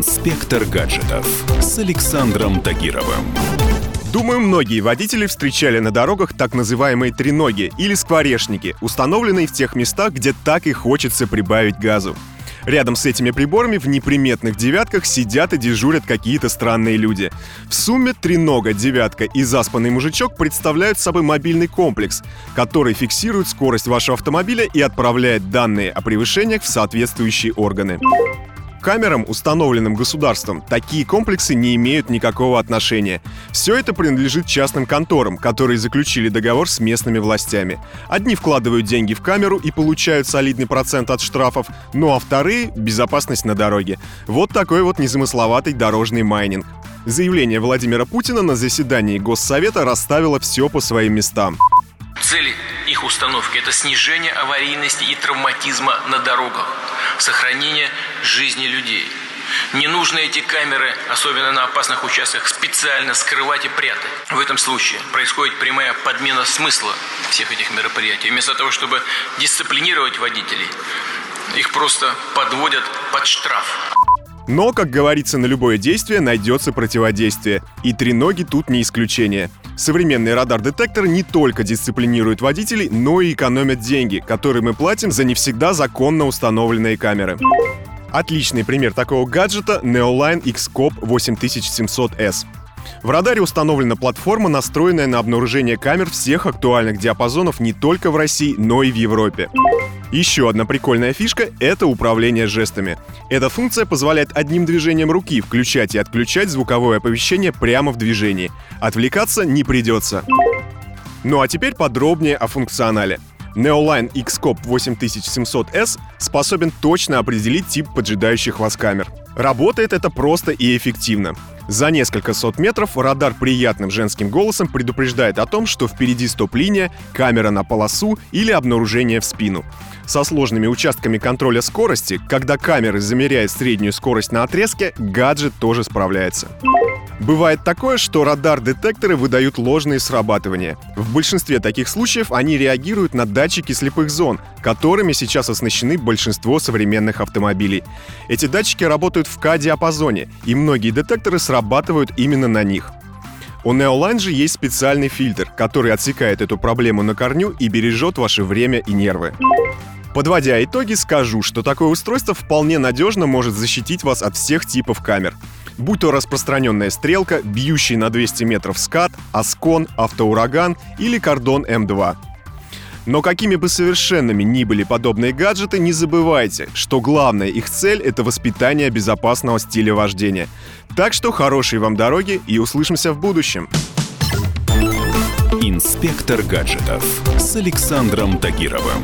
Инспектор гаджетов с Александром Тагировым. Думаю, многие водители встречали на дорогах так называемые треноги или скворечники, установленные в тех местах, где так и хочется прибавить газу. Рядом с этими приборами в неприметных девятках сидят и дежурят какие-то странные люди. В сумме тренога, девятка и заспанный мужичок представляют собой мобильный комплекс, который фиксирует скорость вашего автомобиля и отправляет данные о превышениях в соответствующие органы камерам, установленным государством, такие комплексы не имеют никакого отношения. Все это принадлежит частным конторам, которые заключили договор с местными властями. Одни вкладывают деньги в камеру и получают солидный процент от штрафов, ну а вторые — безопасность на дороге. Вот такой вот незамысловатый дорожный майнинг. Заявление Владимира Путина на заседании Госсовета расставило все по своим местам. Цели их установки – это снижение аварийности и травматизма на дорогах, сохранение жизни людей. Не нужно эти камеры, особенно на опасных участках, специально скрывать и прятать. В этом случае происходит прямая подмена смысла всех этих мероприятий. Вместо того, чтобы дисциплинировать водителей, их просто подводят под штраф. Но, как говорится, на любое действие найдется противодействие. И треноги тут не исключение. Современные радар-детекторы не только дисциплинируют водителей, но и экономят деньги, которые мы платим за не всегда законно установленные камеры. Отличный пример такого гаджета — Neoline Xcop 8700S. В радаре установлена платформа, настроенная на обнаружение камер всех актуальных диапазонов не только в России, но и в Европе. Еще одна прикольная фишка — это управление жестами. Эта функция позволяет одним движением руки включать и отключать звуковое оповещение прямо в движении. Отвлекаться не придется. Ну а теперь подробнее о функционале. Neoline Xcop 8700S способен точно определить тип поджидающих вас камер. Работает это просто и эффективно. За несколько сот метров радар приятным женским голосом предупреждает о том, что впереди стоп-линия, камера на полосу или обнаружение в спину. Со сложными участками контроля скорости, когда камеры замеряют среднюю скорость на отрезке, гаджет тоже справляется. Бывает такое, что радар-детекторы выдают ложные срабатывания. В большинстве таких случаев они реагируют на датчики слепых зон, которыми сейчас оснащены большинство современных автомобилей. Эти датчики работают в К-диапазоне, и многие детекторы срабатывают именно на них. У Neoline же есть специальный фильтр, который отсекает эту проблему на корню и бережет ваше время и нервы. Подводя итоги, скажу, что такое устройство вполне надежно может защитить вас от всех типов камер. Будь то распространенная стрелка, бьющий на 200 метров скат, Аскон, автоураган или кордон М2. Но какими бы совершенными ни были подобные гаджеты, не забывайте, что главная их цель — это воспитание безопасного стиля вождения. Так что хорошей вам дороги и услышимся в будущем. Инспектор гаджетов с Александром Тагировым.